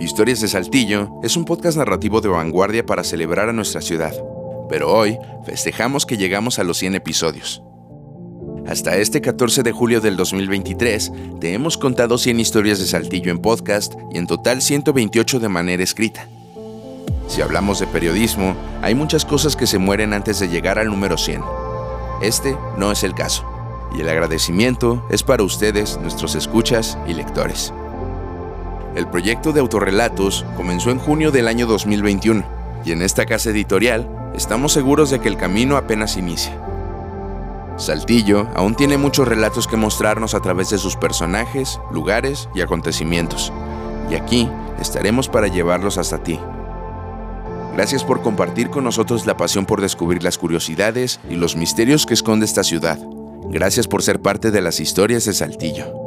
Historias de Saltillo es un podcast narrativo de vanguardia para celebrar a nuestra ciudad, pero hoy festejamos que llegamos a los 100 episodios. Hasta este 14 de julio del 2023 te hemos contado 100 historias de Saltillo en podcast y en total 128 de manera escrita. Si hablamos de periodismo, hay muchas cosas que se mueren antes de llegar al número 100. Este no es el caso, y el agradecimiento es para ustedes, nuestros escuchas y lectores. El proyecto de autorrelatos comenzó en junio del año 2021, y en esta casa editorial estamos seguros de que el camino apenas inicia. Saltillo aún tiene muchos relatos que mostrarnos a través de sus personajes, lugares y acontecimientos, y aquí estaremos para llevarlos hasta ti. Gracias por compartir con nosotros la pasión por descubrir las curiosidades y los misterios que esconde esta ciudad. Gracias por ser parte de las historias de Saltillo.